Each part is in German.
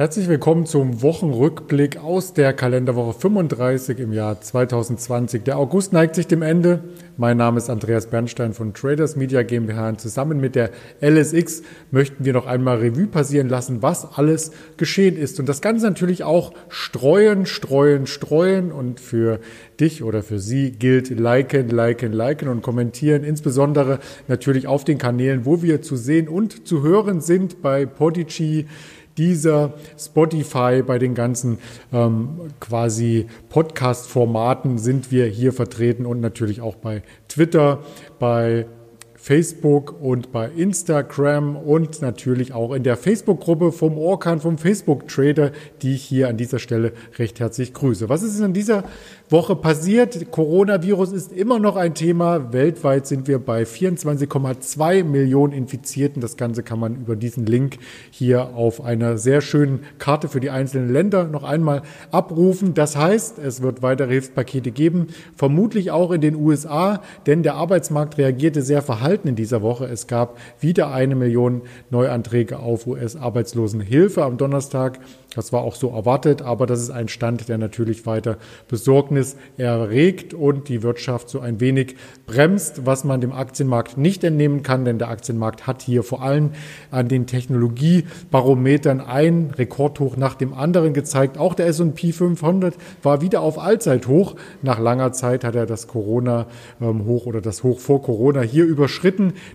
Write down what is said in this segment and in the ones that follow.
Herzlich willkommen zum Wochenrückblick aus der Kalenderwoche 35 im Jahr 2020. Der August neigt sich dem Ende. Mein Name ist Andreas Bernstein von Traders Media GmbH und zusammen mit der LSX möchten wir noch einmal Revue passieren lassen, was alles geschehen ist. Und das Ganze natürlich auch streuen, streuen, streuen. Und für dich oder für Sie gilt liken, liken, liken und kommentieren. Insbesondere natürlich auf den Kanälen, wo wir zu sehen und zu hören sind bei Podigy dieser Spotify, bei den ganzen ähm, quasi Podcast-Formaten sind wir hier vertreten und natürlich auch bei Twitter, bei Facebook und bei Instagram und natürlich auch in der Facebook-Gruppe vom Orkan, vom Facebook-Trader, die ich hier an dieser Stelle recht herzlich grüße. Was ist in dieser Woche passiert? Coronavirus ist immer noch ein Thema. Weltweit sind wir bei 24,2 Millionen Infizierten. Das Ganze kann man über diesen Link hier auf einer sehr schönen Karte für die einzelnen Länder noch einmal abrufen. Das heißt, es wird weitere Hilfspakete geben, vermutlich auch in den USA, denn der Arbeitsmarkt reagierte sehr verhalten verhalten in dieser Woche. Es gab wieder eine Million Neuanträge auf US-Arbeitslosenhilfe am Donnerstag. Das war auch so erwartet, aber das ist ein Stand, der natürlich weiter Besorgnis erregt und die Wirtschaft so ein wenig bremst, was man dem Aktienmarkt nicht entnehmen kann, denn der Aktienmarkt hat hier vor allem an den Technologiebarometern ein Rekordhoch nach dem anderen gezeigt. Auch der S&P 500 war wieder auf Allzeithoch. Nach langer Zeit hat er das Corona-Hoch oder das Hoch vor Corona hier überschritten.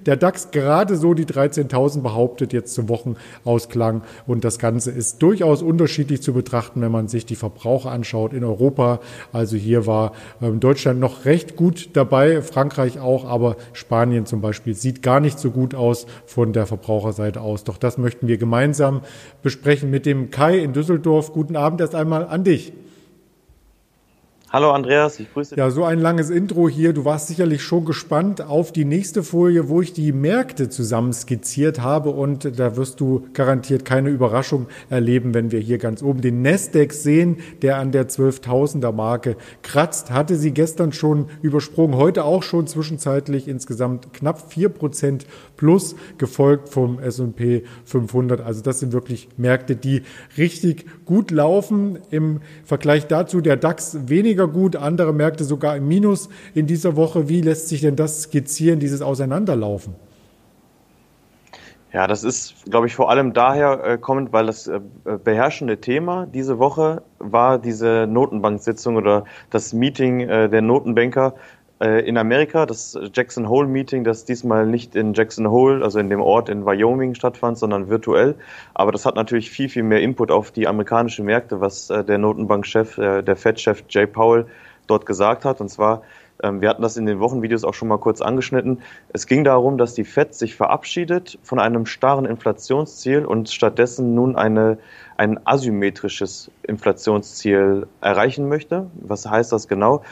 Der DAX gerade so die 13.000 behauptet jetzt zum Wochenausklang und das Ganze ist durchaus unterschiedlich zu betrachten, wenn man sich die Verbraucher anschaut in Europa. Also hier war ähm, Deutschland noch recht gut dabei, Frankreich auch, aber Spanien zum Beispiel sieht gar nicht so gut aus von der Verbraucherseite aus. Doch das möchten wir gemeinsam besprechen mit dem Kai in Düsseldorf. Guten Abend erst einmal an dich. Hallo Andreas, ich grüße dich. Ja, so ein langes Intro hier. Du warst sicherlich schon gespannt auf die nächste Folie, wo ich die Märkte zusammen skizziert habe und da wirst du garantiert keine Überraschung erleben, wenn wir hier ganz oben den Nasdaq sehen, der an der 12.000er Marke kratzt. Hatte sie gestern schon übersprungen, heute auch schon zwischenzeitlich insgesamt knapp vier Prozent plus, gefolgt vom S&P 500. Also das sind wirklich Märkte, die richtig gut laufen. Im Vergleich dazu der DAX weniger weniger gut, andere Märkte sogar im Minus in dieser Woche. Wie lässt sich denn das skizzieren, dieses Auseinanderlaufen? Ja, das ist, glaube ich, vor allem daher äh, kommend, weil das äh, beherrschende Thema diese Woche war diese Notenbank-Sitzung oder das Meeting äh, der Notenbanker äh, in Amerika, das Jackson Hole Meeting, das diesmal nicht in Jackson Hole, also in dem Ort in Wyoming stattfand, sondern virtuell. Aber das hat natürlich viel, viel mehr Input auf die amerikanischen Märkte, was äh, der Notenbankchef, äh, der Fed-Chef Jay Powell dort gesagt hat. Und zwar, ähm, wir hatten das in den Wochenvideos auch schon mal kurz angeschnitten. Es ging darum, dass die Fed sich verabschiedet von einem starren Inflationsziel und stattdessen nun eine, ein asymmetrisches Inflationsziel erreichen möchte. Was heißt das genau?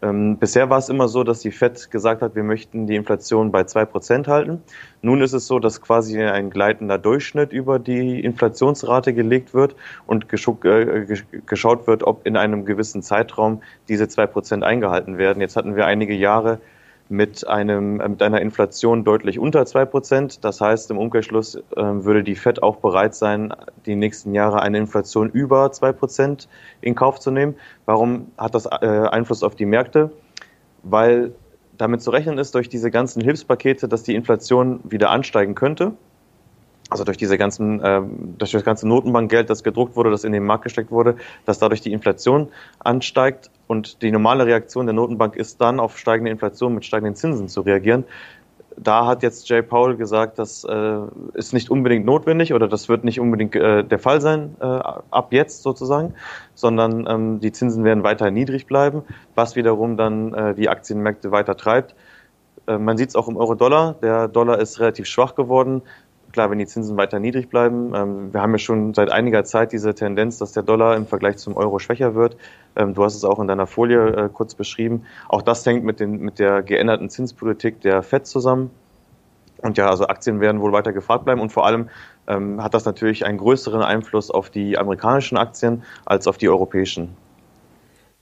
Ähm, bisher war es immer so, dass die FED gesagt hat, wir möchten die Inflation bei zwei Prozent halten. Nun ist es so, dass quasi ein gleitender Durchschnitt über die Inflationsrate gelegt wird und äh, geschaut wird, ob in einem gewissen Zeitraum diese zwei Prozent eingehalten werden. Jetzt hatten wir einige Jahre mit, einem, äh, mit einer Inflation deutlich unter zwei Prozent. Das heißt, im Umkehrschluss äh, würde die FED auch bereit sein, die nächsten Jahre eine Inflation über zwei Prozent in Kauf zu nehmen. Warum hat das äh, Einfluss auf die Märkte? Weil damit zu rechnen ist durch diese ganzen Hilfspakete, dass die Inflation wieder ansteigen könnte also durch diese ganzen, äh, durch das ganze Notenbankgeld, das gedruckt wurde, das in den Markt gesteckt wurde, dass dadurch die Inflation ansteigt und die normale Reaktion der Notenbank ist dann auf steigende Inflation mit steigenden Zinsen zu reagieren. Da hat jetzt Jay Powell gesagt, das äh, ist nicht unbedingt notwendig oder das wird nicht unbedingt äh, der Fall sein äh, ab jetzt sozusagen, sondern ähm, die Zinsen werden weiter niedrig bleiben, was wiederum dann äh, die Aktienmärkte weiter treibt. Äh, man sieht es auch im Euro-Dollar. Der Dollar ist relativ schwach geworden klar, wenn die Zinsen weiter niedrig bleiben, ähm, wir haben ja schon seit einiger Zeit diese Tendenz, dass der Dollar im Vergleich zum Euro schwächer wird. Ähm, du hast es auch in deiner Folie äh, kurz beschrieben. Auch das hängt mit, den, mit der geänderten Zinspolitik der FED zusammen. Und ja, also Aktien werden wohl weiter gefragt bleiben und vor allem ähm, hat das natürlich einen größeren Einfluss auf die amerikanischen Aktien als auf die europäischen.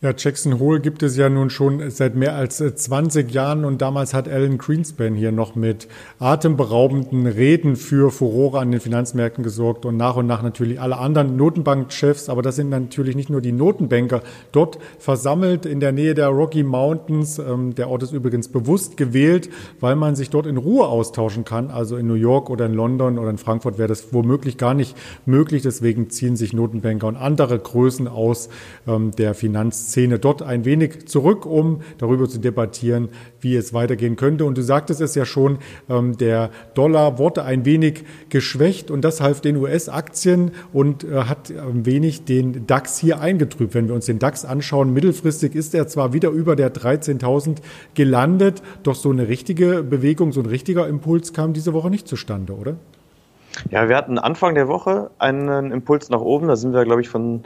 Ja, Jackson Hole gibt es ja nun schon seit mehr als 20 Jahren und damals hat Alan Greenspan hier noch mit atemberaubenden Reden für Furore an den Finanzmärkten gesorgt und nach und nach natürlich alle anderen Notenbankchefs, aber das sind natürlich nicht nur die Notenbanker dort versammelt in der Nähe der Rocky Mountains. Ähm, der Ort ist übrigens bewusst gewählt, weil man sich dort in Ruhe austauschen kann. Also in New York oder in London oder in Frankfurt wäre das womöglich gar nicht möglich. Deswegen ziehen sich Notenbanker und andere Größen aus ähm, der Finanz Szene dort ein wenig zurück, um darüber zu debattieren, wie es weitergehen könnte. Und du sagtest es ja schon, ähm, der Dollar wurde ein wenig geschwächt und das half den US-Aktien und äh, hat ein wenig den DAX hier eingetrübt. Wenn wir uns den DAX anschauen, mittelfristig ist er zwar wieder über der 13.000 gelandet, doch so eine richtige Bewegung, so ein richtiger Impuls kam diese Woche nicht zustande, oder? Ja, wir hatten Anfang der Woche einen Impuls nach oben. Da sind wir, glaube ich, von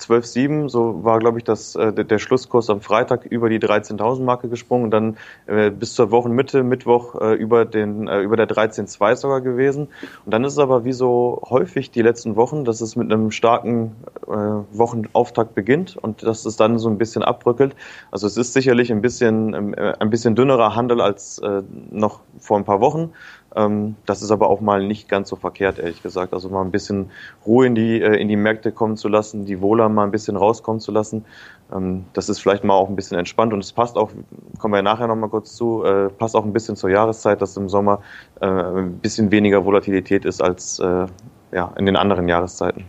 12,7, so war, glaube ich, das, äh, der Schlusskurs am Freitag über die 13.000 Marke gesprungen und dann äh, bis zur Wochenmitte, Mittwoch, äh, über, den, äh, über der 13,2 sogar gewesen. Und dann ist es aber wie so häufig die letzten Wochen, dass es mit einem starken äh, Wochenauftakt beginnt und dass es dann so ein bisschen abbröckelt. Also es ist sicherlich ein bisschen, äh, ein bisschen dünnerer Handel als äh, noch vor ein paar Wochen. Ähm, das ist aber auch mal nicht ganz so verkehrt, ehrlich gesagt. Also mal ein bisschen Ruhe in die, äh, in die Märkte kommen zu lassen, die Wohler mal ein bisschen rauskommen zu lassen. Ähm, das ist vielleicht mal auch ein bisschen entspannt und es passt auch, kommen wir nachher nochmal kurz zu, äh, passt auch ein bisschen zur Jahreszeit, dass im Sommer äh, ein bisschen weniger Volatilität ist als ja, in den anderen Jahreszeiten.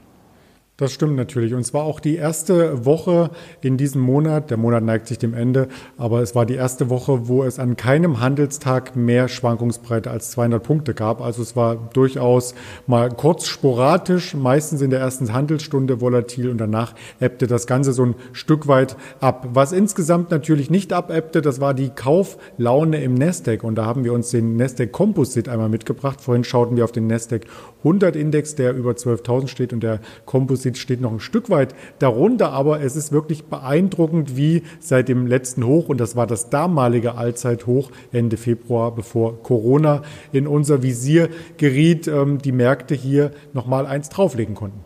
Das stimmt natürlich. Und zwar auch die erste Woche in diesem Monat. Der Monat neigt sich dem Ende, aber es war die erste Woche, wo es an keinem Handelstag mehr Schwankungsbreite als 200 Punkte gab. Also es war durchaus mal kurz sporadisch, meistens in der ersten Handelsstunde volatil und danach ebbte das Ganze so ein Stück weit ab. Was insgesamt natürlich nicht abebbte, das war die Kauflaune im Nasdaq. Und da haben wir uns den Nasdaq Composite einmal mitgebracht. Vorhin schauten wir auf den Nasdaq 100 Index, der über 12.000 steht und der Composite Steht noch ein Stück weit darunter, aber es ist wirklich beeindruckend, wie seit dem letzten Hoch, und das war das damalige Allzeithoch Ende Februar, bevor Corona in unser Visier geriet, ähm, die Märkte hier nochmal eins drauflegen konnten.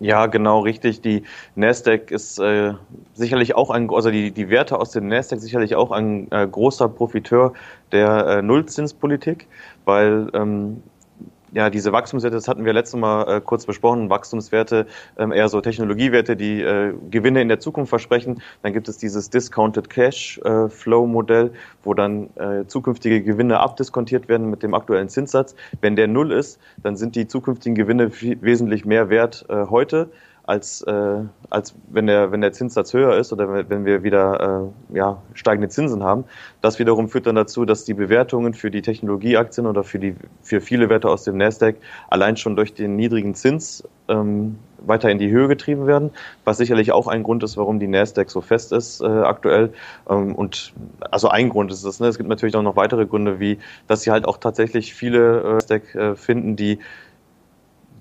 Ja, genau, richtig. Die Nasdaq ist äh, sicherlich auch ein, also die, die Werte aus dem Nasdaq sicherlich auch ein äh, großer Profiteur der äh, Nullzinspolitik, weil ähm, ja, diese Wachstumswerte, das hatten wir letztes Mal äh, kurz besprochen, Wachstumswerte, ähm, eher so Technologiewerte, die äh, Gewinne in der Zukunft versprechen. Dann gibt es dieses Discounted Cash äh, Flow Modell, wo dann äh, zukünftige Gewinne abdiskontiert werden mit dem aktuellen Zinssatz. Wenn der null ist, dann sind die zukünftigen Gewinne wesentlich mehr wert äh, heute als, äh, als wenn, der, wenn der Zinssatz höher ist oder wenn wir wieder äh, ja, steigende Zinsen haben. Das wiederum führt dann dazu, dass die Bewertungen für die Technologieaktien oder für, die, für viele Werte aus dem Nasdaq allein schon durch den niedrigen Zins ähm, weiter in die Höhe getrieben werden, was sicherlich auch ein Grund ist, warum die Nasdaq so fest ist äh, aktuell. Ähm, und also ein Grund ist es. Ne? Es gibt natürlich auch noch weitere Gründe, wie dass sie halt auch tatsächlich viele äh, Nasdaq äh, finden, die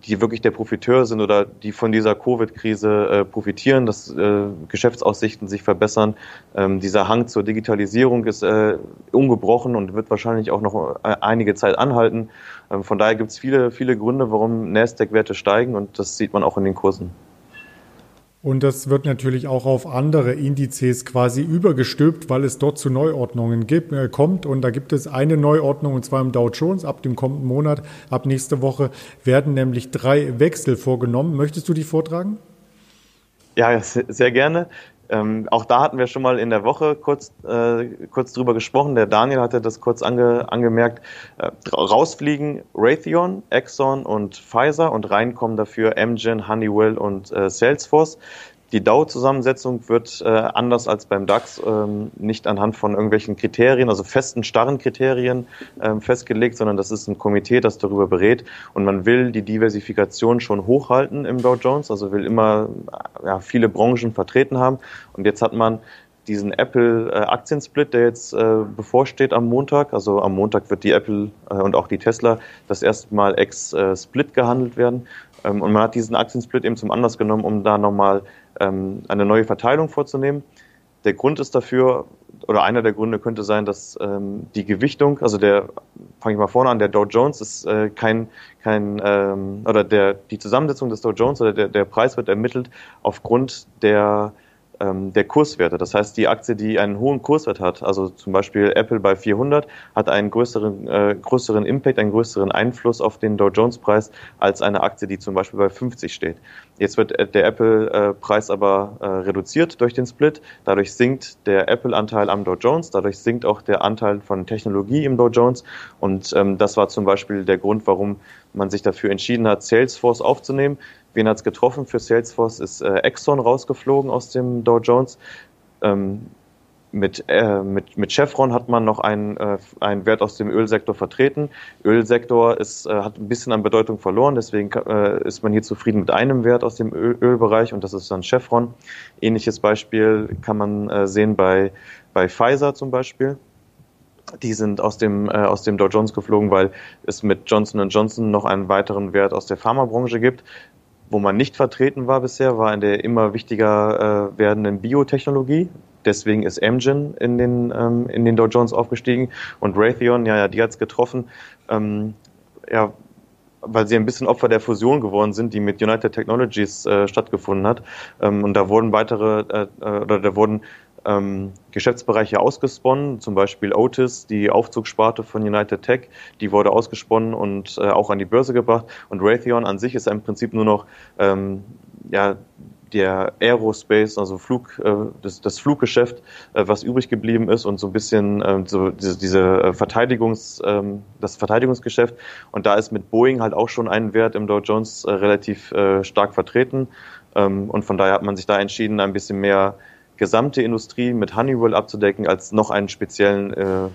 die wirklich der Profiteur sind oder die von dieser Covid-Krise äh, profitieren, dass äh, Geschäftsaussichten sich verbessern. Ähm, dieser Hang zur Digitalisierung ist äh, ungebrochen und wird wahrscheinlich auch noch äh, einige Zeit anhalten. Ähm, von daher gibt es viele, viele Gründe, warum Nasdaq-Werte steigen und das sieht man auch in den Kursen. Und das wird natürlich auch auf andere Indizes quasi übergestülpt, weil es dort zu Neuordnungen gibt, äh, kommt. Und da gibt es eine Neuordnung, und zwar im Dow Jones. Ab dem kommenden Monat, ab nächste Woche, werden nämlich drei Wechsel vorgenommen. Möchtest du die vortragen? Ja, sehr gerne. Ähm, auch da hatten wir schon mal in der Woche kurz, äh, kurz drüber gesprochen. Der Daniel hatte das kurz ange, angemerkt. Äh, rausfliegen Raytheon, Exxon und Pfizer und reinkommen dafür Amgen, Honeywell und äh, Salesforce. Die DAO-Zusammensetzung wird äh, anders als beim DAX ähm, nicht anhand von irgendwelchen Kriterien, also festen, starren Kriterien ähm, festgelegt, sondern das ist ein Komitee, das darüber berät und man will die Diversifikation schon hochhalten im Dow Jones, also will immer ja, viele Branchen vertreten haben und jetzt hat man diesen Apple-Aktiensplit, der jetzt äh, bevorsteht am Montag. Also am Montag wird die Apple äh, und auch die Tesla das erste Mal ex-Split gehandelt werden. Ähm, und man hat diesen Aktiensplit eben zum Anlass genommen, um da nochmal ähm, eine neue Verteilung vorzunehmen. der Grund ist dafür, oder einer der Gründe könnte sein, dass ähm, die Gewichtung, also der, fange ich mal vorne an, der Dow Jones ist äh, kein, kein ähm, oder der, die Zusammensetzung des Dow Jones oder der, der Preis wird ermittelt aufgrund der der Kurswerte. Das heißt, die Aktie, die einen hohen Kurswert hat, also zum Beispiel Apple bei 400, hat einen größeren, äh, größeren Impact, einen größeren Einfluss auf den Dow Jones Preis als eine Aktie, die zum Beispiel bei 50 steht. Jetzt wird der Apple-Preis aber äh, reduziert durch den Split. Dadurch sinkt der Apple-Anteil am Dow Jones, dadurch sinkt auch der Anteil von Technologie im Dow Jones. Und ähm, das war zum Beispiel der Grund, warum man sich dafür entschieden hat, Salesforce aufzunehmen. Wen hat es getroffen für Salesforce? Ist äh, Exxon rausgeflogen aus dem Dow Jones. Ähm, mit, äh, mit, mit Chevron hat man noch einen, äh, einen Wert aus dem Ölsektor vertreten. Ölsektor ist, äh, hat ein bisschen an Bedeutung verloren, deswegen äh, ist man hier zufrieden mit einem Wert aus dem Öl Ölbereich und das ist dann Chevron. Ähnliches Beispiel kann man äh, sehen bei, bei Pfizer zum Beispiel. Die sind aus dem, äh, aus dem Dow Jones geflogen, weil es mit Johnson Johnson noch einen weiteren Wert aus der Pharmabranche gibt. Wo man nicht vertreten war bisher, war in der immer wichtiger äh, werdenden Biotechnologie. Deswegen ist Amgen in den, ähm, in den Dow Jones aufgestiegen und Raytheon, ja, ja, die hat's getroffen. Ähm, ja, weil sie ein bisschen Opfer der Fusion geworden sind, die mit United Technologies äh, stattgefunden hat. Ähm, und da wurden weitere, äh, äh oder da wurden ähm, Geschäftsbereiche ausgesponnen, zum Beispiel Otis, die Aufzugssparte von United Tech, die wurde ausgesponnen und äh, auch an die Börse gebracht. Und Raytheon an sich ist im Prinzip nur noch ähm, ja, der Aerospace, also Flug, äh, das, das Fluggeschäft, äh, was übrig geblieben ist und so ein bisschen äh, so diese, diese äh, Verteidigungs, äh, das Verteidigungsgeschäft. Und da ist mit Boeing halt auch schon ein Wert im Dow Jones relativ stark vertreten. Ähm, und von daher hat man sich da entschieden, ein bisschen mehr gesamte Industrie mit Honeywell abzudecken, als noch einen speziellen äh,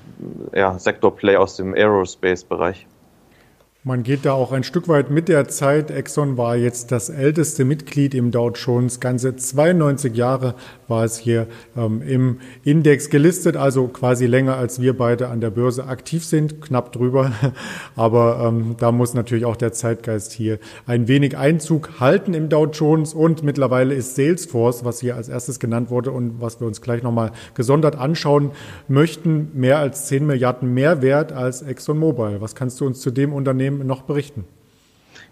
ja, Sektorplay aus dem Aerospace-Bereich. Man geht da auch ein Stück weit mit der Zeit. Exxon war jetzt das älteste Mitglied im Dow Jones. Ganze 92 Jahre war es hier ähm, im Index gelistet, also quasi länger als wir beide an der Börse aktiv sind, knapp drüber. Aber ähm, da muss natürlich auch der Zeitgeist hier ein wenig Einzug halten im Dow Jones. Und mittlerweile ist Salesforce, was hier als erstes genannt wurde und was wir uns gleich nochmal gesondert anschauen möchten, mehr als 10 Milliarden mehr wert als ExxonMobil. Was kannst du uns zu dem Unternehmen Unternehmen noch berichten?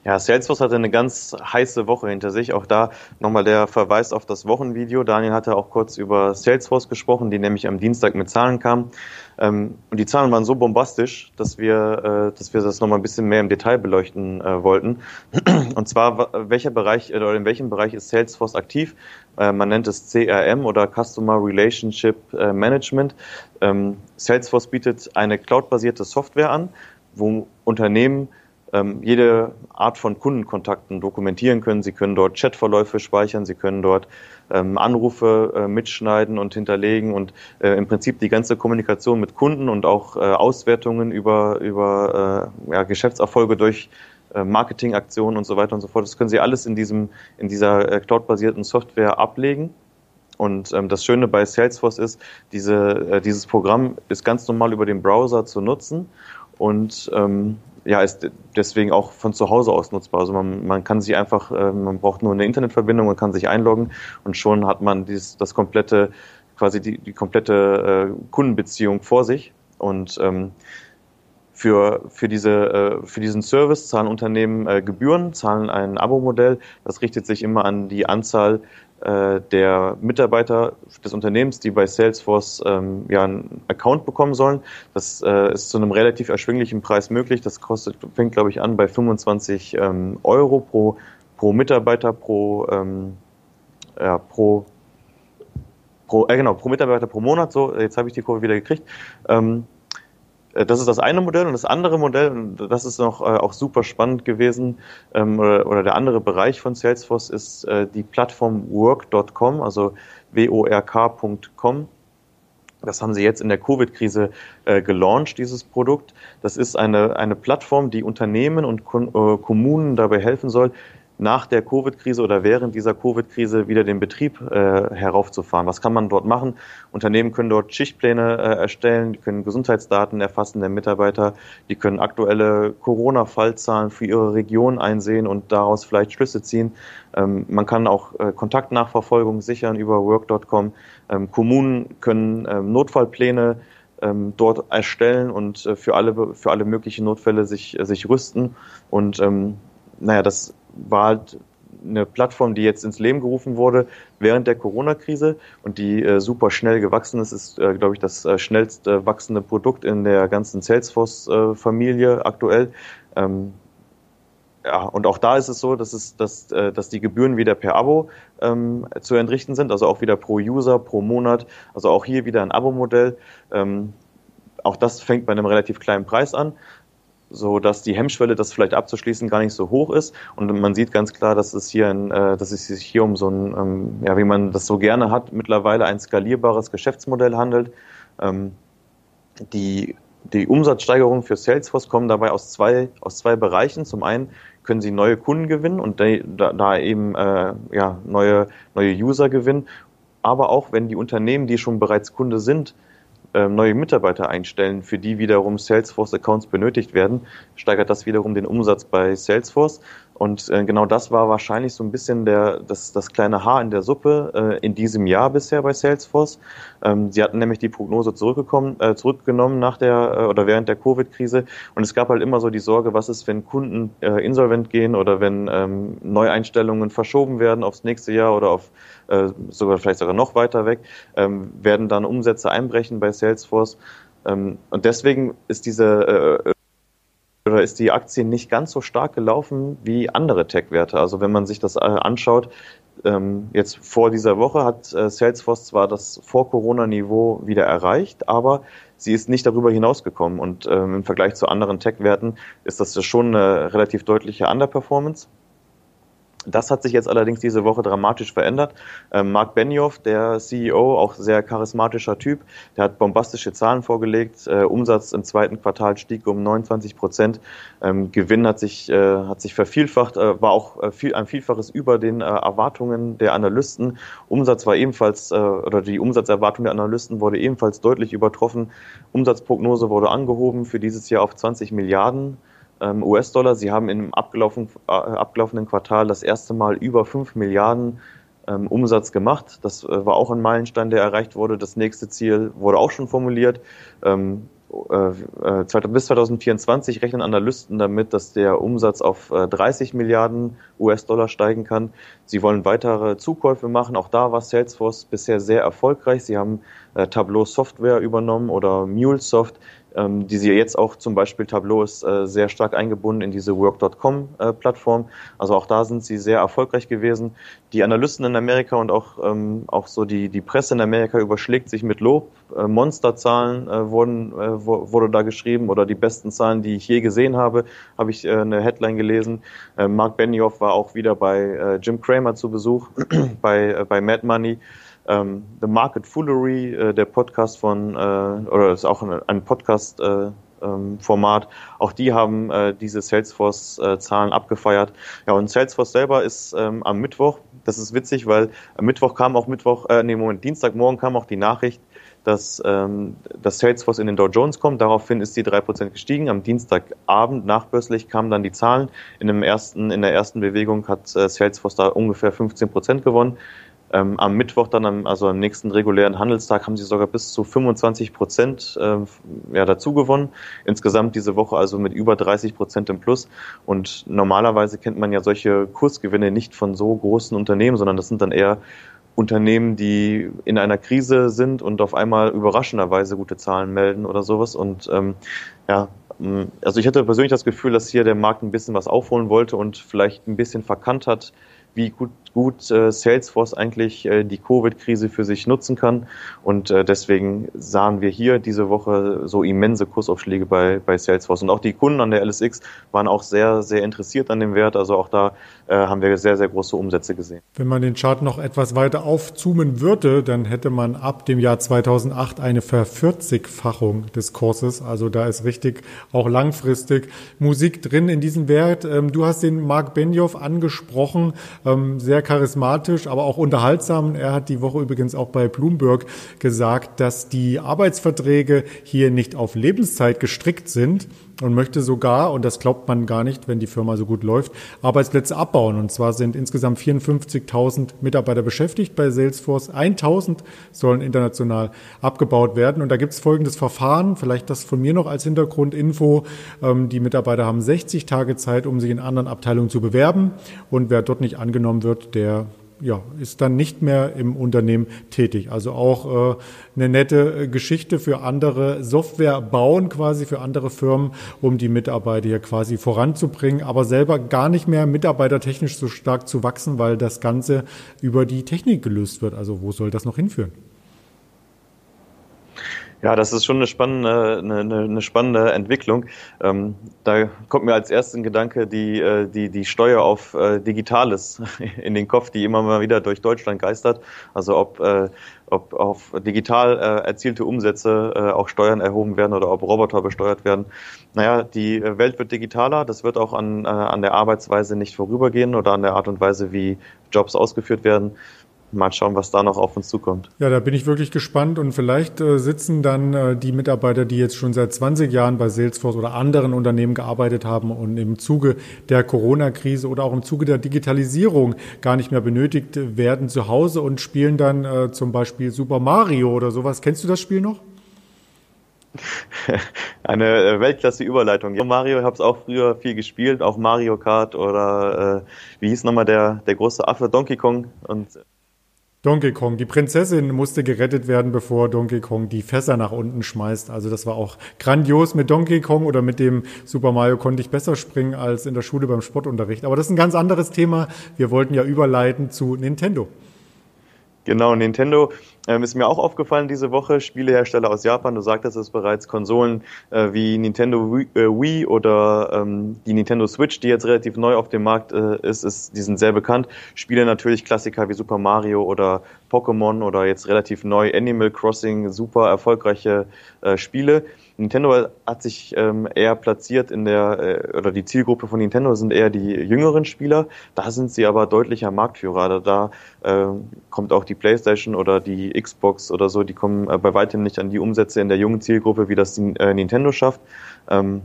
Ja, Salesforce hatte eine ganz heiße Woche hinter sich. Auch da nochmal der Verweis auf das Wochenvideo. Daniel hatte auch kurz über Salesforce gesprochen, die nämlich am Dienstag mit Zahlen kam. Ähm, und die Zahlen waren so bombastisch, dass wir, äh, dass wir das nochmal ein bisschen mehr im Detail beleuchten äh, wollten. Und zwar, welcher Bereich oder in welchem Bereich ist Salesforce aktiv? Äh, man nennt es CRM oder Customer Relationship Management. Ähm, Salesforce bietet eine cloudbasierte Software an, wo Unternehmen ähm, jede Art von Kundenkontakten dokumentieren können. Sie können dort Chatverläufe speichern, sie können dort ähm, Anrufe äh, mitschneiden und hinterlegen und äh, im Prinzip die ganze Kommunikation mit Kunden und auch äh, Auswertungen über, über äh, ja, Geschäftserfolge durch äh, Marketingaktionen und so weiter und so fort. Das können Sie alles in diesem in dieser äh, cloudbasierten Software ablegen. Und ähm, das Schöne bei Salesforce ist, diese, dieses Programm ist ganz normal über den Browser zu nutzen und ähm, ja, ist deswegen auch von zu Hause aus nutzbar. Also man, man kann sich einfach, äh, man braucht nur eine Internetverbindung, man kann sich einloggen und schon hat man dieses, das komplette, quasi die, die komplette äh, Kundenbeziehung vor sich. Und ähm, für, für, diese, äh, für diesen Service zahlen Unternehmen äh, Gebühren, zahlen ein Abo-Modell. Das richtet sich immer an die Anzahl der Mitarbeiter des Unternehmens, die bei Salesforce ähm, ja einen Account bekommen sollen. Das äh, ist zu einem relativ erschwinglichen Preis möglich. Das kostet, fängt glaube ich an bei 25 ähm, Euro pro, pro Mitarbeiter pro, ähm, ja, pro Pro, äh, genau, pro Mitarbeiter pro Monat, so, jetzt habe ich die Kurve wieder gekriegt. Äh, das ist das eine Modell und das andere Modell, und das ist noch äh, auch super spannend gewesen, ähm, oder, oder, der andere Bereich von Salesforce ist äh, die Plattform work.com, also work.com. Das haben sie jetzt in der Covid-Krise äh, gelauncht, dieses Produkt. Das ist eine, eine Plattform, die Unternehmen und Kon äh, Kommunen dabei helfen soll, nach der Covid-Krise oder während dieser Covid-Krise wieder den Betrieb äh, heraufzufahren. Was kann man dort machen? Unternehmen können dort Schichtpläne äh, erstellen, die können Gesundheitsdaten erfassen der Mitarbeiter, die können aktuelle Corona-Fallzahlen für ihre Region einsehen und daraus vielleicht Schlüsse ziehen. Ähm, man kann auch äh, Kontaktnachverfolgung sichern über work.com. Ähm, Kommunen können ähm, Notfallpläne ähm, dort erstellen und äh, für alle für alle möglichen Notfälle sich sich rüsten und ähm, naja, das war halt eine Plattform, die jetzt ins Leben gerufen wurde während der Corona-Krise und die äh, super schnell gewachsen ist. Ist, äh, glaube ich, das äh, schnellst wachsende Produkt in der ganzen Salesforce-Familie aktuell. Ähm, ja, und auch da ist es so, dass, es, dass, äh, dass die Gebühren wieder per Abo ähm, zu entrichten sind, also auch wieder pro User, pro Monat. Also auch hier wieder ein Abo-Modell. Ähm, auch das fängt bei einem relativ kleinen Preis an so dass die Hemmschwelle, das vielleicht abzuschließen, gar nicht so hoch ist. Und man sieht ganz klar, dass es hier, ein, äh, dass es sich hier um so ein, ähm, ja, wie man das so gerne hat, mittlerweile ein skalierbares Geschäftsmodell handelt. Ähm, die, die Umsatzsteigerungen für Salesforce kommen dabei aus zwei, aus zwei Bereichen. Zum einen können sie neue Kunden gewinnen und da, da eben äh, ja, neue, neue User gewinnen. Aber auch wenn die Unternehmen, die schon bereits Kunde sind, neue Mitarbeiter einstellen, für die wiederum Salesforce-Accounts benötigt werden, steigert das wiederum den Umsatz bei Salesforce. Und äh, genau das war wahrscheinlich so ein bisschen der, das, das kleine Haar in der Suppe äh, in diesem Jahr bisher bei Salesforce. Ähm, sie hatten nämlich die Prognose zurückgekommen, äh, zurückgenommen nach der äh, oder während der Covid-Krise. Und es gab halt immer so die Sorge, was ist, wenn Kunden äh, insolvent gehen oder wenn ähm, Neueinstellungen verschoben werden aufs nächste Jahr oder auf äh, sogar vielleicht sogar noch weiter weg, ähm, werden dann Umsätze einbrechen bei Salesforce. Ähm, und deswegen ist diese äh, oder ist die Aktie nicht ganz so stark gelaufen wie andere Tech-Werte. Also wenn man sich das äh, anschaut, ähm, jetzt vor dieser Woche hat äh, Salesforce zwar das Vor-Corona-Niveau wieder erreicht, aber sie ist nicht darüber hinausgekommen. Und ähm, im Vergleich zu anderen Tech-Werten ist das schon eine relativ deutliche Underperformance. Das hat sich jetzt allerdings diese Woche dramatisch verändert. Ähm, Mark Benioff, der CEO, auch sehr charismatischer Typ, der hat bombastische Zahlen vorgelegt. Äh, Umsatz im zweiten Quartal stieg um 29 Prozent. Ähm, Gewinn hat sich, äh, hat sich vervielfacht, äh, war auch äh, viel, ein Vielfaches über den äh, Erwartungen der Analysten. Umsatz war ebenfalls, äh, oder die Umsatzerwartung der Analysten wurde ebenfalls deutlich übertroffen. Umsatzprognose wurde angehoben für dieses Jahr auf 20 Milliarden ähm, US-Dollar. Sie haben im äh, abgelaufenen Quartal das erste Mal über 5 Milliarden ähm, Umsatz gemacht. Das äh, war auch ein Meilenstein, der erreicht wurde. Das nächste Ziel wurde auch schon formuliert. Ähm, äh, bis 2024 rechnen Analysten damit, dass der Umsatz auf 30 äh, Milliarden US-Dollar steigen kann. Sie wollen weitere Zukäufe machen. Auch da war Salesforce bisher sehr erfolgreich. Sie haben Tableau Software übernommen oder MuleSoft ähm, die sie jetzt auch zum Beispiel Tableau ist äh, sehr stark eingebunden in diese Work.com-Plattform. Äh, also auch da sind sie sehr erfolgreich gewesen. Die Analysten in Amerika und auch, ähm, auch so die, die Presse in Amerika überschlägt sich mit Lob. Äh, Monsterzahlen äh, wurden, äh, wurde da geschrieben oder die besten Zahlen, die ich je gesehen habe, habe ich eine Headline gelesen. Mark Benioff war auch wieder bei Jim Cramer zu Besuch, bei, bei Mad Money ähm, The Market Foolery, äh, der Podcast von, äh, oder ist auch ein, ein Podcast, äh, ähm, Format. Auch die haben äh, diese Salesforce-Zahlen äh, abgefeiert. Ja, und Salesforce selber ist ähm, am Mittwoch, das ist witzig, weil am Mittwoch kam auch Mittwoch, äh, nee, Moment, Dienstagmorgen kam auch die Nachricht, dass, ähm, dass Salesforce in den Dow Jones kommt. Daraufhin ist die 3% gestiegen. Am Dienstagabend nachbörslich kamen dann die Zahlen. In, dem ersten, in der ersten Bewegung hat äh, Salesforce da ungefähr 15% gewonnen. Ähm, am Mittwoch dann, am, also am nächsten regulären Handelstag, haben sie sogar bis zu 25 Prozent äh, ja, dazu gewonnen. Insgesamt diese Woche also mit über 30 Prozent im Plus. Und normalerweise kennt man ja solche Kursgewinne nicht von so großen Unternehmen, sondern das sind dann eher Unternehmen, die in einer Krise sind und auf einmal überraschenderweise gute Zahlen melden oder sowas. Und ähm, ja, also ich hatte persönlich das Gefühl, dass hier der Markt ein bisschen was aufholen wollte und vielleicht ein bisschen verkannt hat, wie gut gut äh, Salesforce eigentlich äh, die Covid-Krise für sich nutzen kann. Und äh, deswegen sahen wir hier diese Woche so immense Kursaufschläge bei, bei Salesforce. Und auch die Kunden an der LSX waren auch sehr, sehr interessiert an dem Wert. Also auch da haben wir sehr, sehr große Umsätze gesehen. Wenn man den Chart noch etwas weiter aufzoomen würde, dann hätte man ab dem Jahr 2008 eine Vervierzigfachung des Kurses. Also da ist richtig auch langfristig Musik drin in diesem Wert. Ähm, du hast den Mark Benioff angesprochen. Ähm, sehr charismatisch, aber auch unterhaltsam. Er hat die Woche übrigens auch bei Bloomberg gesagt, dass die Arbeitsverträge hier nicht auf Lebenszeit gestrickt sind und möchte sogar, und das glaubt man gar nicht, wenn die Firma so gut läuft, Arbeitsplätze abbauen. Und zwar sind insgesamt 54.000 Mitarbeiter beschäftigt bei Salesforce. 1.000 sollen international abgebaut werden. Und da gibt es folgendes Verfahren, vielleicht das von mir noch als Hintergrundinfo. Ähm, die Mitarbeiter haben 60 Tage Zeit, um sich in anderen Abteilungen zu bewerben. Und wer dort nicht angenommen wird, der ja, ist dann nicht mehr im Unternehmen tätig. Also auch äh, eine nette äh, Geschichte für andere Software bauen quasi für andere Firmen, um die Mitarbeiter hier quasi voranzubringen, aber selber gar nicht mehr mitarbeitertechnisch so stark zu wachsen, weil das Ganze über die Technik gelöst wird. Also wo soll das noch hinführen? Ja, das ist schon eine spannende, eine, eine spannende Entwicklung. Ähm, da kommt mir als ersten Gedanke die, äh, die, die Steuer auf äh, Digitales in den Kopf, die immer mal wieder durch Deutschland geistert. Also ob, äh, ob auf digital äh, erzielte Umsätze äh, auch Steuern erhoben werden oder ob Roboter besteuert werden. Naja, die Welt wird digitaler. Das wird auch an, an der Arbeitsweise nicht vorübergehen oder an der Art und Weise, wie Jobs ausgeführt werden mal schauen, was da noch auf uns zukommt. Ja, da bin ich wirklich gespannt und vielleicht äh, sitzen dann äh, die Mitarbeiter, die jetzt schon seit 20 Jahren bei Salesforce oder anderen Unternehmen gearbeitet haben und im Zuge der Corona-Krise oder auch im Zuge der Digitalisierung gar nicht mehr benötigt werden zu Hause und spielen dann äh, zum Beispiel Super Mario oder sowas. Kennst du das Spiel noch? Eine äh, Weltklasse-Überleitung. Ja, Mario, ich habe es auch früher viel gespielt, auch Mario Kart oder äh, wie hieß nochmal der, der große Affe Donkey Kong und Donkey Kong. Die Prinzessin musste gerettet werden, bevor Donkey Kong die Fässer nach unten schmeißt. Also das war auch grandios mit Donkey Kong oder mit dem Super Mario konnte ich besser springen als in der Schule beim Sportunterricht. Aber das ist ein ganz anderes Thema. Wir wollten ja überleiten zu Nintendo. Genau, Nintendo ähm, ist mir auch aufgefallen diese Woche. Spielehersteller aus Japan, du sagtest es bereits, Konsolen äh, wie Nintendo Wii, äh, Wii oder ähm, die Nintendo Switch, die jetzt relativ neu auf dem Markt äh, ist, ist, die sind sehr bekannt. Spiele natürlich Klassiker wie Super Mario oder Pokémon oder jetzt relativ neu Animal Crossing, super erfolgreiche äh, Spiele. Nintendo hat sich ähm, eher platziert in der, äh, oder die Zielgruppe von Nintendo sind eher die jüngeren Spieler. Da sind sie aber deutlicher Marktführer. Da, äh, kommt auch die PlayStation oder die Xbox oder so, die kommen äh, bei weitem nicht an die Umsätze in der jungen Zielgruppe, wie das die, äh, Nintendo schafft. Ähm,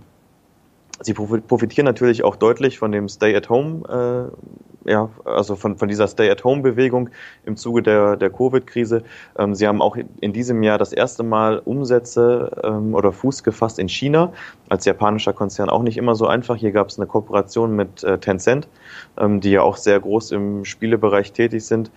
sie profitieren natürlich auch deutlich von dem Stay-at-Home, äh, ja, also von, von dieser Stay-at-Home-Bewegung im Zuge der, der Covid-Krise. Ähm, sie haben auch in diesem Jahr das erste Mal Umsätze ähm, oder Fuß gefasst in China. Als japanischer Konzern auch nicht immer so einfach. Hier gab es eine Kooperation mit äh, Tencent, ähm, die ja auch sehr groß im Spielebereich tätig sind.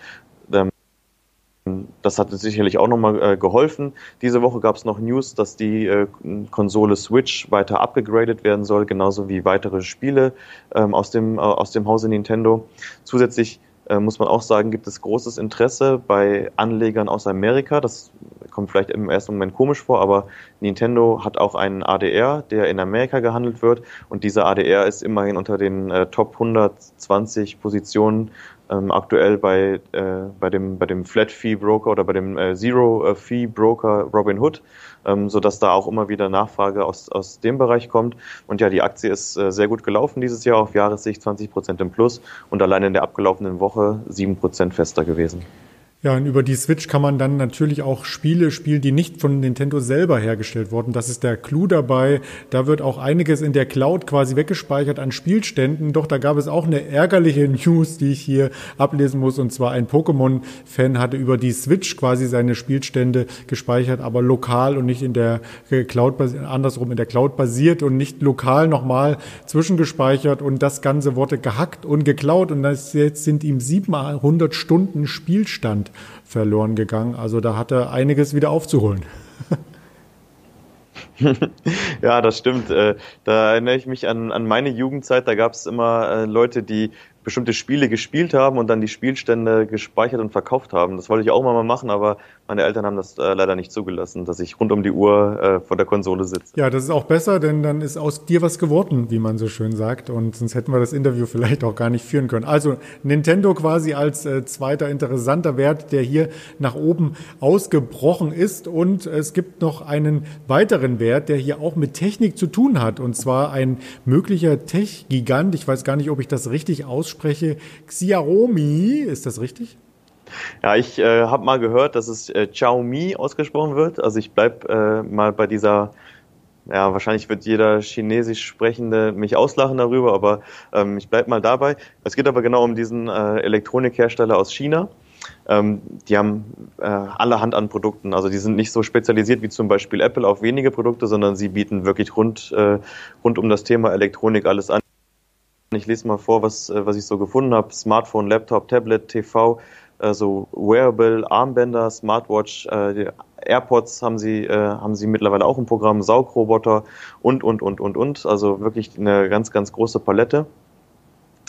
Das hat sicherlich auch nochmal äh, geholfen. Diese Woche gab es noch News, dass die äh, Konsole Switch weiter abgegradet werden soll, genauso wie weitere Spiele ähm, aus, dem, äh, aus dem Hause Nintendo. Zusätzlich äh, muss man auch sagen, gibt es großes Interesse bei Anlegern aus Amerika. Das kommt vielleicht im ersten Moment komisch vor, aber Nintendo hat auch einen ADR, der in Amerika gehandelt wird. Und dieser ADR ist immerhin unter den äh, Top 120 Positionen ähm, aktuell bei, äh, bei dem, bei dem Flat Fee Broker oder bei dem äh, Zero Fee Broker Robinhood, ähm, sodass da auch immer wieder Nachfrage aus, aus dem Bereich kommt. Und ja, die Aktie ist äh, sehr gut gelaufen dieses Jahr auf Jahressicht 20 Prozent im Plus und allein in der abgelaufenen Woche 7 Prozent fester gewesen. Ja, und über die Switch kann man dann natürlich auch Spiele spielen, die nicht von Nintendo selber hergestellt wurden. Das ist der Clou dabei. Da wird auch einiges in der Cloud quasi weggespeichert an Spielständen. Doch da gab es auch eine ärgerliche News, die ich hier ablesen muss. Und zwar ein Pokémon-Fan hatte über die Switch quasi seine Spielstände gespeichert, aber lokal und nicht in der Cloud, andersrum in der Cloud basiert und nicht lokal nochmal zwischengespeichert. Und das Ganze wurde gehackt und geklaut. Und jetzt sind ihm 700 Stunden Spielstand verloren gegangen. Also da hat er einiges wieder aufzuholen. ja, das stimmt. Äh, da erinnere ich mich an, an meine Jugendzeit. Da gab es immer äh, Leute, die bestimmte Spiele gespielt haben und dann die Spielstände gespeichert und verkauft haben. Das wollte ich auch mal machen, aber meine Eltern haben das äh, leider nicht zugelassen, dass ich rund um die Uhr äh, vor der Konsole sitze. Ja, das ist auch besser, denn dann ist aus dir was geworden, wie man so schön sagt. Und sonst hätten wir das Interview vielleicht auch gar nicht führen können. Also Nintendo quasi als äh, zweiter interessanter Wert, der hier nach oben ausgebrochen ist. Und es gibt noch einen weiteren Wert, der hier auch mit Technik zu tun hat. Und zwar ein möglicher Tech-Gigant. Ich weiß gar nicht, ob ich das richtig ausspreche. Xiaomi, ist das richtig? Ja, ich äh, habe mal gehört, dass es äh, Xiaomi ausgesprochen wird. Also ich bleib äh, mal bei dieser, ja, wahrscheinlich wird jeder Chinesisch Sprechende mich auslachen darüber, aber ähm, ich bleib mal dabei. Es geht aber genau um diesen äh, Elektronikhersteller aus China. Ähm, die haben äh, allerhand an Produkten. Also die sind nicht so spezialisiert wie zum Beispiel Apple auf wenige Produkte, sondern sie bieten wirklich rund, äh, rund um das Thema Elektronik alles an. Ich lese mal vor, was, äh, was ich so gefunden habe. Smartphone, Laptop, Tablet, TV, also Wearable, Armbänder, Smartwatch, äh, AirPods haben sie, äh, haben sie mittlerweile auch im Programm, Saugroboter und, und, und, und, und. Also wirklich eine ganz, ganz große Palette.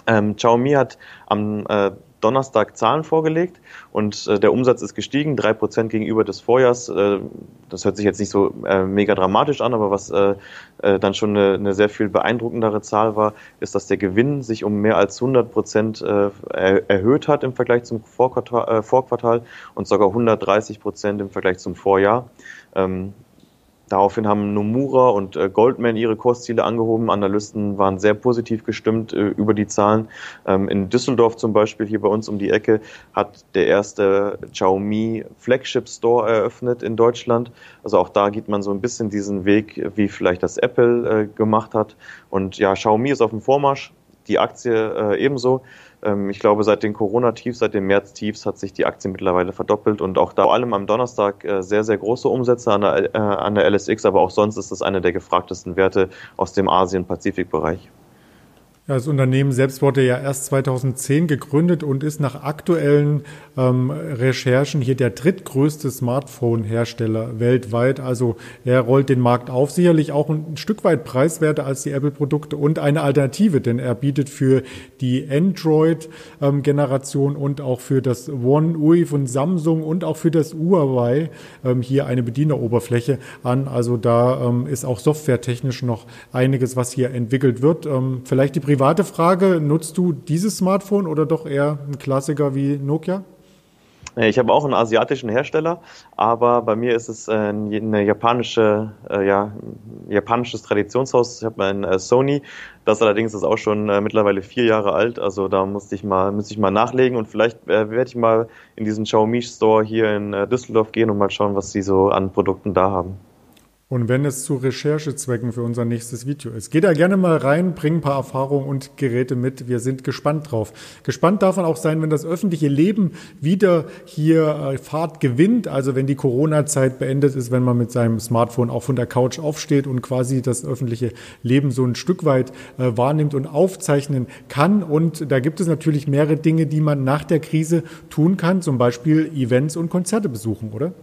Ähm, Xiaomi hat am äh, Donnerstag Zahlen vorgelegt und äh, der Umsatz ist gestiegen, drei Prozent gegenüber des Vorjahrs. Äh, das hört sich jetzt nicht so äh, mega dramatisch an, aber was äh, äh, dann schon eine, eine, sehr viel beeindruckendere Zahl war, ist, dass der Gewinn sich um mehr als 100 Prozent äh, erhöht hat im Vergleich zum Vorquartal, Vorquartal und sogar 130 Prozent im Vergleich zum Vorjahr. Ähm, Daraufhin haben Nomura und äh, Goldman ihre Kursziele angehoben. Analysten waren sehr positiv gestimmt äh, über die Zahlen. Ähm, in Düsseldorf zum Beispiel, hier bei uns um die Ecke, hat der erste Xiaomi Flagship Store eröffnet in Deutschland. Also auch da geht man so ein bisschen diesen Weg, wie vielleicht das Apple äh, gemacht hat. Und ja, Xiaomi ist auf dem Vormarsch, die Aktie ebenso. Ähm, ich glaube, seit den Corona-Tiefs, seit den März-Tiefs hat sich die Aktie mittlerweile verdoppelt und auch da vor allem am Donnerstag äh, sehr, sehr große Umsätze an der, äh, an der LSX, aber auch sonst ist das eine der gefragtesten Werte aus dem Asien-Pazifik-Bereich. Ja, das Unternehmen selbst wurde ja erst 2010 gegründet und ist nach aktuellen ähm, Recherchen hier der drittgrößte Smartphone-Hersteller weltweit. Also er rollt den Markt auf, sicherlich auch ein Stück weit preiswerter als die Apple-Produkte und eine Alternative, denn er bietet für die Android-Generation ähm, und auch für das One UI von Samsung und auch für das Huawei ähm, hier eine Bedieneroberfläche an. Also da ähm, ist auch softwaretechnisch noch einiges, was hier entwickelt wird. Ähm, vielleicht die private Frage, nutzt du dieses Smartphone oder doch eher ein Klassiker wie Nokia? Ich habe auch einen asiatischen Hersteller, aber bei mir ist es äh, eine japanische, äh, ja, japanisches Traditionshaus. Ich habe ein äh, Sony, das allerdings ist auch schon mittlerweile vier Jahre alt. Also da musste ich mal, müsste ich mal nachlegen und vielleicht werde ich mal in diesen Xiaomi Store hier in Düsseldorf gehen und mal schauen, was sie so an Produkten da haben. Und wenn es zu Recherchezwecken für unser nächstes Video ist, geht da gerne mal rein, bring ein paar Erfahrungen und Geräte mit. Wir sind gespannt drauf. Gespannt darf man auch sein, wenn das öffentliche Leben wieder hier äh, Fahrt gewinnt. Also wenn die Corona-Zeit beendet ist, wenn man mit seinem Smartphone auch von der Couch aufsteht und quasi das öffentliche Leben so ein Stück weit äh, wahrnimmt und aufzeichnen kann. Und da gibt es natürlich mehrere Dinge, die man nach der Krise tun kann. Zum Beispiel Events und Konzerte besuchen, oder?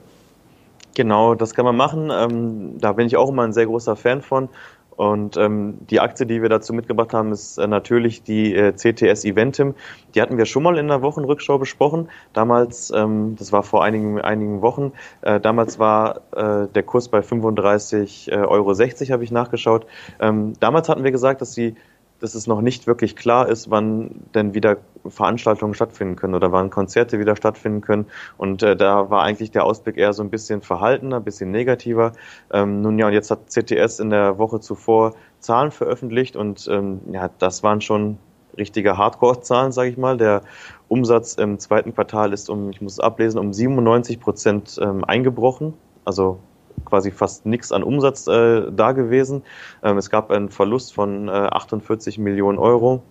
Genau, das kann man machen. Ähm, da bin ich auch immer ein sehr großer Fan von. Und ähm, die Aktie, die wir dazu mitgebracht haben, ist äh, natürlich die äh, CTS Eventim. Die hatten wir schon mal in der Wochenrückschau besprochen. Damals, ähm, das war vor einigen, einigen Wochen, äh, damals war äh, der Kurs bei 35,60 äh, Euro, habe ich nachgeschaut. Ähm, damals hatten wir gesagt, dass sie dass es noch nicht wirklich klar ist, wann denn wieder Veranstaltungen stattfinden können oder wann Konzerte wieder stattfinden können. Und äh, da war eigentlich der Ausblick eher so ein bisschen verhaltener, ein bisschen negativer. Ähm, nun ja, und jetzt hat CTS in der Woche zuvor Zahlen veröffentlicht und ähm, ja, das waren schon richtige Hardcore-Zahlen, sage ich mal. Der Umsatz im zweiten Quartal ist um, ich muss es ablesen, um 97 Prozent ähm, eingebrochen. Also quasi fast nichts an Umsatz äh, da gewesen. Ähm, es gab einen Verlust von äh, 48 Millionen Euro.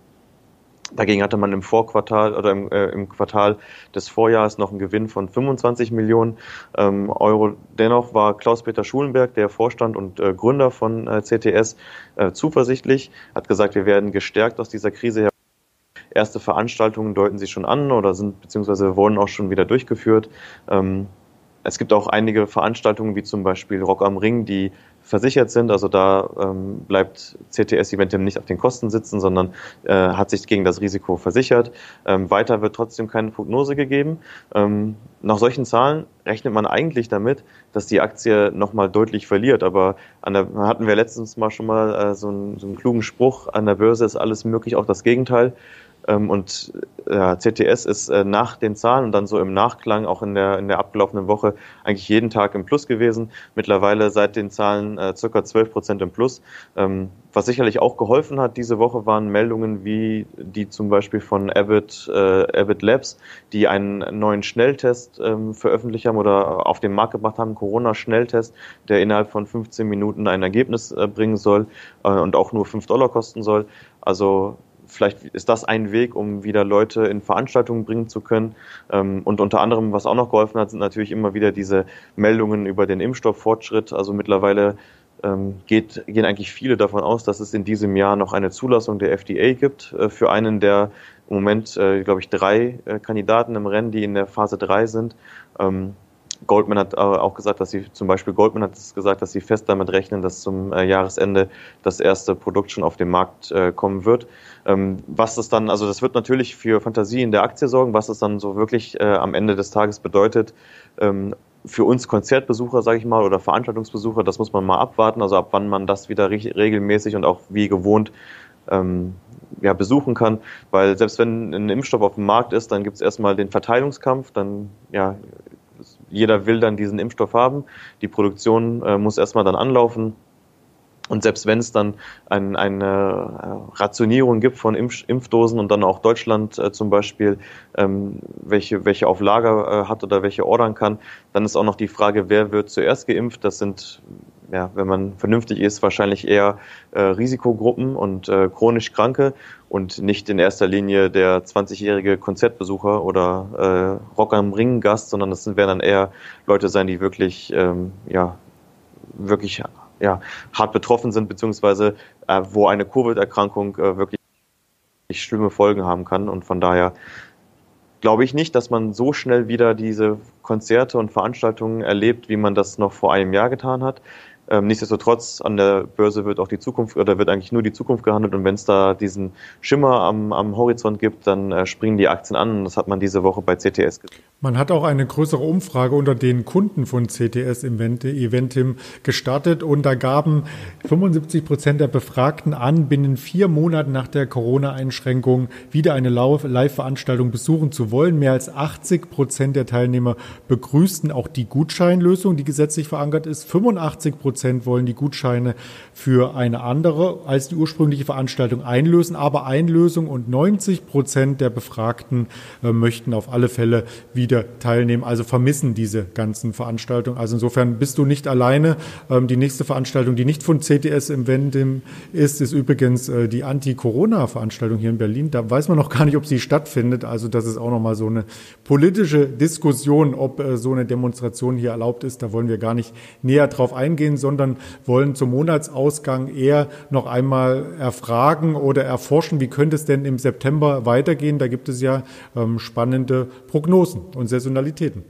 Dagegen hatte man im Vorquartal oder im, äh, im, Quartal des Vorjahres noch einen Gewinn von 25 Millionen ähm, Euro. Dennoch war Klaus-Peter Schulenberg, der Vorstand und äh, Gründer von äh, CTS, äh, zuversichtlich, hat gesagt, wir werden gestärkt aus dieser Krise her. Erste Veranstaltungen deuten sich schon an oder sind beziehungsweise wurden auch schon wieder durchgeführt. Ähm, es gibt auch einige Veranstaltungen, wie zum Beispiel Rock am Ring, die versichert sind. Also da ähm, bleibt CTS Eventim nicht auf den Kosten sitzen, sondern äh, hat sich gegen das Risiko versichert. Ähm, weiter wird trotzdem keine Prognose gegeben. Ähm, nach solchen Zahlen rechnet man eigentlich damit, dass die Aktie nochmal deutlich verliert. Aber an der, hatten wir letztens mal schon mal äh, so, einen, so einen klugen Spruch, an der Börse ist alles möglich, auch das Gegenteil. Ähm, und ja, CTS ist äh, nach den Zahlen und dann so im Nachklang auch in der, in der abgelaufenen Woche eigentlich jeden Tag im Plus gewesen. Mittlerweile seit den Zahlen äh, circa 12 Prozent im Plus. Ähm, was sicherlich auch geholfen hat diese Woche waren Meldungen wie die zum Beispiel von Abbott, äh, Abbott Labs, die einen neuen Schnelltest ähm, veröffentlicht haben oder auf den Markt gebracht haben, Corona-Schnelltest, der innerhalb von 15 Minuten ein Ergebnis äh, bringen soll äh, und auch nur 5 Dollar kosten soll. Also vielleicht ist das ein Weg, um wieder Leute in Veranstaltungen bringen zu können. Ähm, und unter anderem, was auch noch geholfen hat, sind natürlich immer wieder diese Meldungen über den Impfstofffortschritt. Also mittlerweile ähm, geht, gehen eigentlich viele davon aus, dass es in diesem Jahr noch eine Zulassung der FDA gibt äh, für einen der im Moment, äh, glaube ich, drei äh, Kandidaten im Rennen, die in der Phase 3 sind. Goldman hat auch gesagt, dass sie zum Beispiel Goldman hat gesagt, dass sie fest damit rechnen, dass zum äh, Jahresende das erste Produkt schon auf den Markt äh, kommen wird. Ähm, was das dann, also das wird natürlich für Fantasie in der Aktie sorgen, was es dann so wirklich äh, am Ende des Tages bedeutet. Ähm, für uns Konzertbesucher, sage ich mal, oder Veranstaltungsbesucher, das muss man mal abwarten, also ab wann man das wieder regelmäßig und auch wie gewohnt ähm, ja, besuchen kann, weil selbst wenn ein Impfstoff auf dem Markt ist, dann gibt es erstmal den Verteilungskampf, dann ja, jeder will dann diesen Impfstoff haben. Die Produktion äh, muss erstmal dann anlaufen. Und selbst wenn es dann ein, eine äh, Rationierung gibt von Impf Impfdosen und dann auch Deutschland äh, zum Beispiel, ähm, welche, welche auf Lager äh, hat oder welche ordern kann, dann ist auch noch die Frage, wer wird zuerst geimpft. Das sind ja, wenn man vernünftig ist, wahrscheinlich eher äh, Risikogruppen und äh, chronisch Kranke und nicht in erster Linie der 20-jährige Konzertbesucher oder äh, Rock am Ring Gast, sondern das werden dann eher Leute sein, die wirklich, ähm, ja, wirklich ja, hart betroffen sind, beziehungsweise äh, wo eine Covid-Erkrankung äh, wirklich schlimme Folgen haben kann und von daher glaube ich nicht, dass man so schnell wieder diese Konzerte und Veranstaltungen erlebt, wie man das noch vor einem Jahr getan hat. Ähm, nichtsdestotrotz, an der Börse wird auch die Zukunft, oder wird eigentlich nur die Zukunft gehandelt und wenn es da diesen Schimmer am, am Horizont gibt, dann äh, springen die Aktien an das hat man diese Woche bei CTS gesehen. Man hat auch eine größere Umfrage unter den Kunden von CTS Eventim gestartet und da gaben 75 Prozent der Befragten an, binnen vier Monaten nach der Corona-Einschränkung wieder eine Live-Veranstaltung besuchen zu wollen. Mehr als 80 Prozent der Teilnehmer begrüßten auch die Gutscheinlösung, die gesetzlich verankert ist. 85 Prozent Prozent wollen die Gutscheine für eine andere als die ursprüngliche Veranstaltung einlösen. Aber Einlösung und 90 Prozent der Befragten äh, möchten auf alle Fälle wieder teilnehmen, also vermissen diese ganzen Veranstaltungen. Also insofern bist du nicht alleine. Ähm, die nächste Veranstaltung, die nicht von CTS im Wendim ist, ist übrigens äh, die Anti-Corona-Veranstaltung hier in Berlin. Da weiß man noch gar nicht, ob sie stattfindet. Also das ist auch nochmal so eine politische Diskussion, ob äh, so eine Demonstration hier erlaubt ist. Da wollen wir gar nicht näher drauf eingehen, sondern wollen zum Monatsausgang eher noch einmal erfragen oder erforschen, wie könnte es denn im September weitergehen. Da gibt es ja ähm, spannende Prognosen und Saisonalitäten.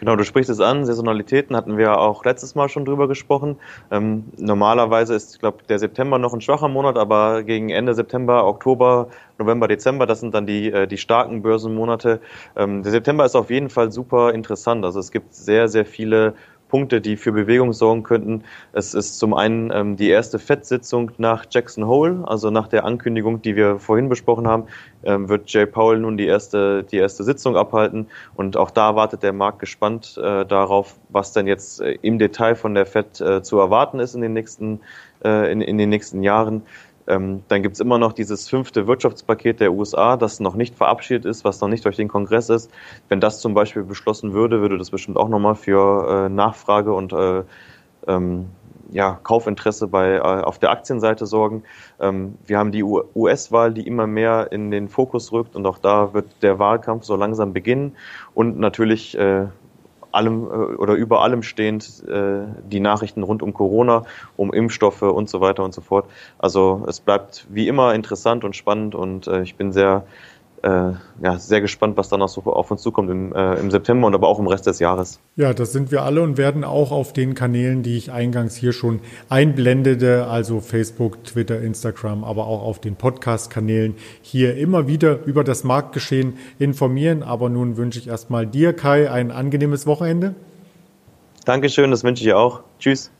Genau, du sprichst es an. Saisonalitäten hatten wir auch letztes Mal schon drüber gesprochen. Ähm, normalerweise ist, ich glaube, der September noch ein schwacher Monat, aber gegen Ende September, Oktober, November, Dezember, das sind dann die, äh, die starken Börsenmonate. Ähm, der September ist auf jeden Fall super interessant. Also es gibt sehr, sehr viele Punkte, die für Bewegung sorgen könnten. Es ist zum einen ähm, die erste FED-Sitzung nach Jackson Hole, also nach der Ankündigung, die wir vorhin besprochen haben, ähm, wird Jay Powell nun die erste, die erste Sitzung abhalten. Und auch da wartet der Markt gespannt äh, darauf, was denn jetzt äh, im Detail von der FED äh, zu erwarten ist in den nächsten, äh, in, in den nächsten Jahren. Ähm, dann gibt es immer noch dieses fünfte Wirtschaftspaket der USA, das noch nicht verabschiedet ist, was noch nicht durch den Kongress ist. Wenn das zum Beispiel beschlossen würde, würde das bestimmt auch nochmal für äh, Nachfrage und äh, ähm, ja, Kaufinteresse bei, äh, auf der Aktienseite sorgen. Ähm, wir haben die US-Wahl, die immer mehr in den Fokus rückt und auch da wird der Wahlkampf so langsam beginnen und natürlich äh, allem äh, oder über allem stehend äh, die Nachrichten rund um Corona, um Impfstoffe und so weiter und so fort. Also es bleibt wie immer interessant und spannend und äh, ich bin sehr äh, ja, sehr gespannt, was dann noch so auf uns zukommt im, äh, im September und aber auch im Rest des Jahres. Ja, das sind wir alle und werden auch auf den Kanälen, die ich eingangs hier schon einblendete, also Facebook, Twitter, Instagram, aber auch auf den Podcast-Kanälen hier immer wieder über das Marktgeschehen informieren. Aber nun wünsche ich erstmal dir, Kai, ein angenehmes Wochenende. Dankeschön, das wünsche ich auch. Tschüss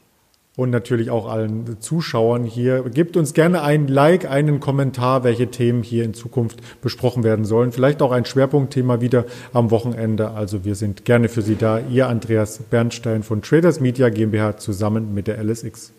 und natürlich auch allen Zuschauern hier. Gebt uns gerne ein Like, einen Kommentar, welche Themen hier in Zukunft besprochen werden sollen. Vielleicht auch ein Schwerpunktthema wieder am Wochenende. Also wir sind gerne für Sie da. Ihr Andreas Bernstein von Traders Media GmbH zusammen mit der LSX.